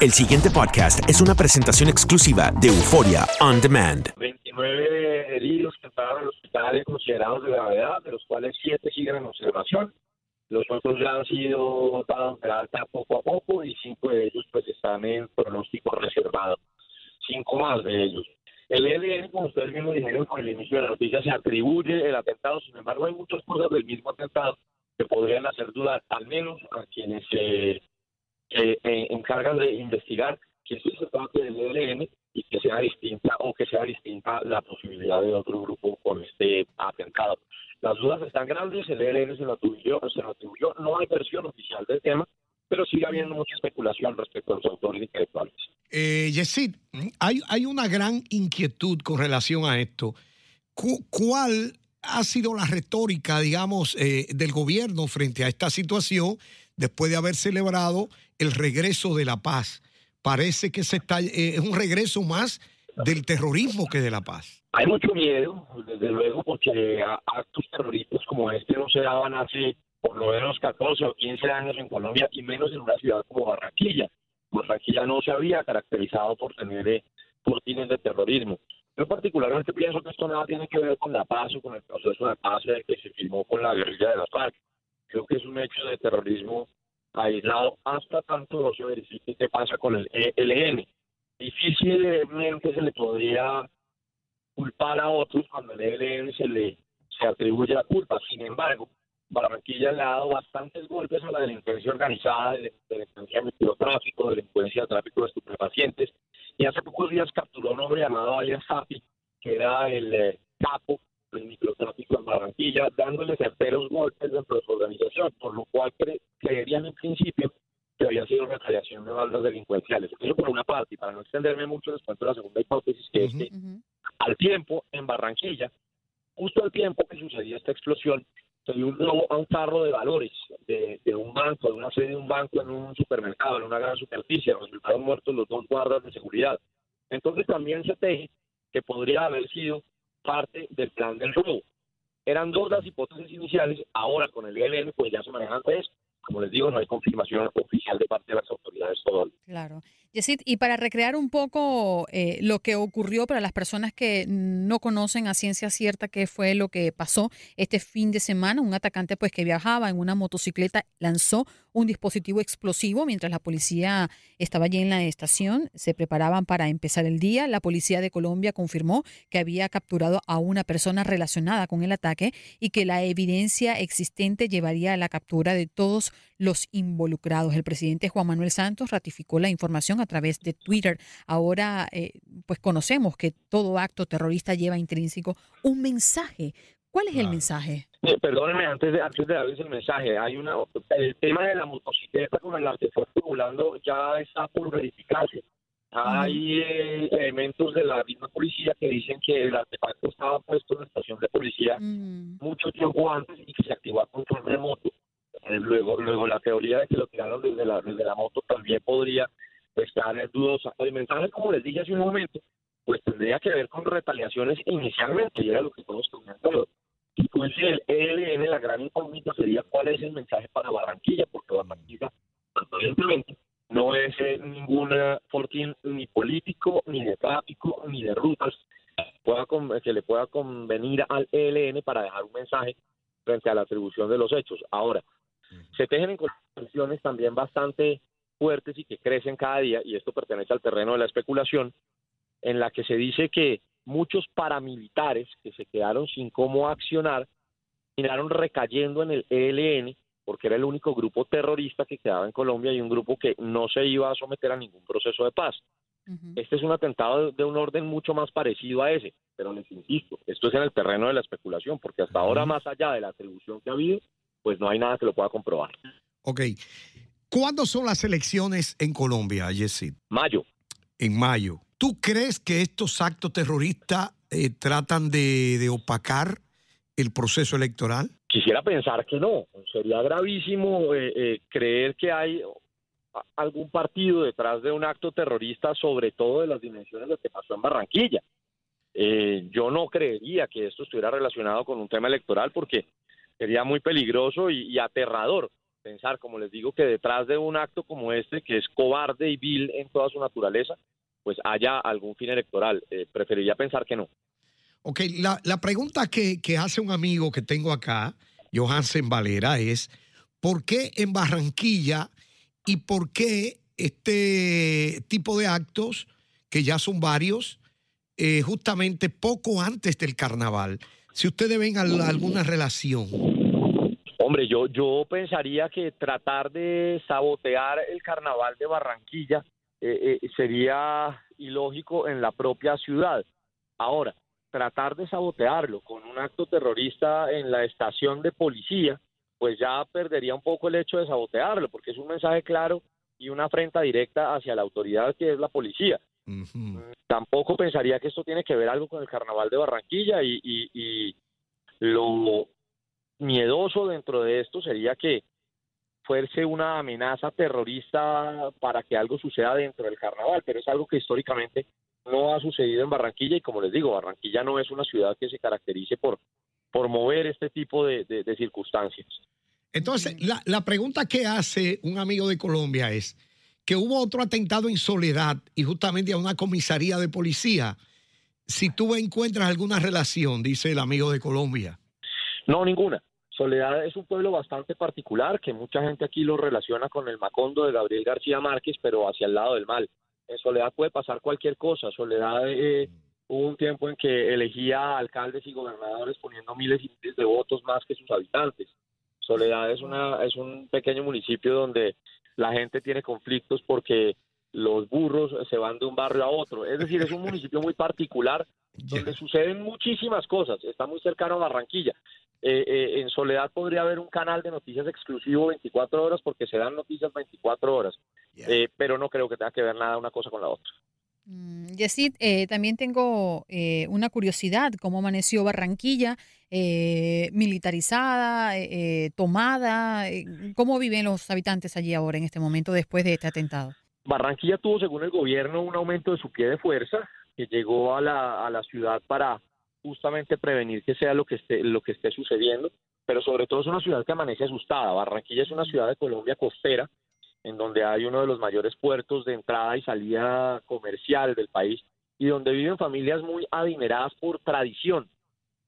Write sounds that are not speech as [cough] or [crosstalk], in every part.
El siguiente podcast es una presentación exclusiva de Euforia On Demand. 29 heridos que estaban en hospitales considerados de gravedad, de los cuales 7 siguen en observación. Los otros ya han sido dados de alta poco a poco y 5 de ellos pues están en pronóstico reservado. 5 más de ellos. El ELN, como ustedes mismos dijeron con el inicio de la noticia, se atribuye el atentado. Sin embargo, hay muchas cosas del mismo atentado que podrían hacer dudar, al menos a quienes se encargan de investigar que esto se parte del ELN y que sea distinta o que sea distinta la posibilidad de otro grupo con este atentado. Las dudas están grandes, el ELN se lo atribuyó, se lo atribuyó, no hay versión oficial del tema, pero sigue habiendo mucha especulación respecto a los autores intelectuales. Eh, Yesid, hay, hay una gran inquietud con relación a esto. ¿Cuál ha sido la retórica, digamos, eh, del gobierno frente a esta situación después de haber celebrado el regreso de la paz? Parece que se está, eh, es un regreso más del terrorismo que de la paz. Hay mucho miedo, desde luego, porque actos terroristas como este no se daban hace por lo menos 14 o 15 años en Colombia y menos en una ciudad como Barranquilla. Barranquilla no se había caracterizado por tener eh, cortines de terrorismo. Yo particularmente pienso que esto nada tiene que ver con la paz o con el proceso de paz que se firmó con la guerrilla de las FARC. Creo que es un hecho de terrorismo aislado hasta tanto no se verifique qué pasa con el ELN. Difícilmente se le podría culpar a otros cuando el ELN se le se atribuye la culpa. Sin embargo, Barranquilla le ha dado bastantes golpes a la delincuencia organizada, delincuencia de microtráfico, delincuencia de tráfico de estupefacientes. Y hace pocos días capturó a un hombre llamado Alias Happy, que era el eh, capo del microtráfico en Barranquilla, dándole certeros golpes dentro de su organización, por lo cual creerían en principio que había sido retaliación de bandas delincuenciales. Eso por una parte, y para no extenderme mucho, les cuento la segunda hipótesis, que es que al tiempo, en Barranquilla, justo al tiempo que sucedía esta explosión, se dio un robo a un carro de valores de, un banco, de una sede de un banco en un supermercado, en una gran superficie, resultaron muertos los dos guardas de seguridad. Entonces también se teje que podría haber sido parte del plan del robo. Eran dos las hipótesis iniciales, ahora con el ILN pues ya se manejan tres. Como les digo, no hay confirmación oficial de parte de las autoridades. Claro. Yesid, y para recrear un poco eh, lo que ocurrió para las personas que no conocen a ciencia cierta qué fue lo que pasó este fin de semana, un atacante pues que viajaba en una motocicleta lanzó un dispositivo explosivo mientras la policía estaba allí en la estación, se preparaban para empezar el día. La policía de Colombia confirmó que había capturado a una persona relacionada con el ataque y que la evidencia existente llevaría a la captura de todos los involucrados. El presidente Juan Manuel Santos ratificó la información a través de Twitter. Ahora, eh, pues conocemos que todo acto terrorista lleva intrínseco un mensaje. ¿Cuál es el mensaje? Eh, perdóneme, antes de, antes de darles el mensaje, hay una, el tema de la motocicleta con el fue circulando ya está por verificarse. Hay eh, elementos de la misma policía que dicen que el artefacto estaba puesto en la estación de policía mm. mucho tiempo antes y que se activó a control remoto. Luego, luego la teoría de que lo tiraron desde la, desde la moto también podría estar dudosa. El mensaje, como les dije hace un momento, pues tendría que ver con retaliaciones inicialmente, y era lo que estamos comentando. Y pues el ELN, la gran incógnita sería cuál es el mensaje para Barranquilla, porque Barranquilla, aparentemente, no es eh, ninguna fortín ni político, ni de tráfico, ni de rutas pueda que le pueda convenir al ELN para dejar un mensaje frente a la atribución de los hechos. Ahora, se tejen en condiciones también bastante fuertes y que crecen cada día, y esto pertenece al terreno de la especulación, en la que se dice que muchos paramilitares que se quedaron sin cómo accionar terminaron recayendo en el ELN porque era el único grupo terrorista que quedaba en Colombia y un grupo que no se iba a someter a ningún proceso de paz. Este es un atentado de un orden mucho más parecido a ese, pero les insisto, esto es en el terreno de la especulación, porque hasta ahora, más allá de la atribución que ha habido, pues no hay nada que lo pueda comprobar. Ok. ¿Cuándo son las elecciones en Colombia, Yesid? Mayo. En mayo. ¿Tú crees que estos actos terroristas eh, tratan de, opacar el proceso electoral? Quisiera pensar que no. Sería gravísimo eh, eh, creer que hay algún partido detrás de un acto terrorista, sobre todo de las dimensiones de lo que pasó en Barranquilla. yo no creería que esto estuviera relacionado con un tema electoral porque sería muy peligroso y aterrador pensar, como les digo, que detrás de un acto como este, que es cobarde y vil en toda su naturaleza, pues haya algún fin electoral. Eh, preferiría pensar que no. Ok, la, pregunta que, que, hace un amigo que tengo acá, Johansen Valera, es ¿por qué en Barranquilla y por qué este tipo de actos, que ya son varios, eh, justamente poco antes del carnaval? Si ustedes ven alguna relación. Hombre, yo, yo pensaría que tratar de sabotear el carnaval de Barranquilla eh, eh, sería ilógico en la propia ciudad. Ahora, tratar de sabotearlo con un acto terrorista en la estación de policía, pues ya perdería un poco el hecho de sabotearlo, porque es un mensaje claro y una afrenta directa hacia la autoridad que es la policía. Tampoco pensaría que esto tiene que ver algo con el carnaval de Barranquilla y, y lo miedoso dentro de esto sería que fuese una amenaza terrorista para que algo suceda dentro del carnaval, pero es algo que históricamente no ha sucedido en Barranquilla y como les digo, Barranquilla no es una ciudad que se caracterice por, por mover este tipo de, circunstancias. Entonces, la, la, pregunta que hace un amigo de Colombia es que hubo otro atentado en Soledad y justamente a una comisaría de policía. Si tú encuentras alguna relación, dice el amigo de Colombia. No, ninguna. Soledad es un pueblo bastante particular que mucha gente aquí lo relaciona con el Macondo de Gabriel García Márquez, pero hacia el lado del mal en Soledad puede pasar cualquier cosa. Soledad eh, hubo un tiempo en que elegía alcaldes y gobernadores poniendo miles y miles de votos más que sus habitantes. Soledad es, una, es un pequeño municipio donde la gente tiene conflictos porque los burros se van de un barrio a otro. Es decir, es un municipio muy particular [laughs] donde suceden muchísimas cosas. Está muy cercano a Barranquilla. Eh, eh, en Soledad podría haber un canal de noticias exclusivo 24 horas porque se dan noticias 24 horas, eh, pero no creo que tenga que ver nada una cosa con la otra. Yesid, también tengo una curiosidad, ¿cómo amaneció Barranquilla? militarizada, tomada, ¿cómo viven los habitantes allí ahora en este momento después de este atentado? Barranquilla tuvo, según el gobierno, un aumento de su pie de fuerza que llegó a la, ciudad para justamente prevenir que sea lo que esté sucediendo, pero sobre todo es una ciudad que amanece asustada. Barranquilla es una ciudad de Colombia costera en donde hay uno de los mayores puertos de entrada y salida comercial del país y donde viven familias muy adineradas por tradición.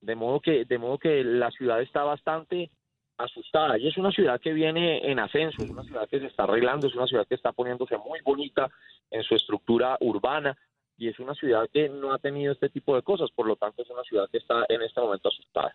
De modo que de modo que la ciudad está bastante asustada y es una ciudad que viene en ascenso, es una ciudad que se está arreglando, es una ciudad que está poniéndose muy bonita en su estructura urbana, y es una ciudad que no ha tenido este tipo de cosas, por lo tanto es una ciudad que está en este momento asustada.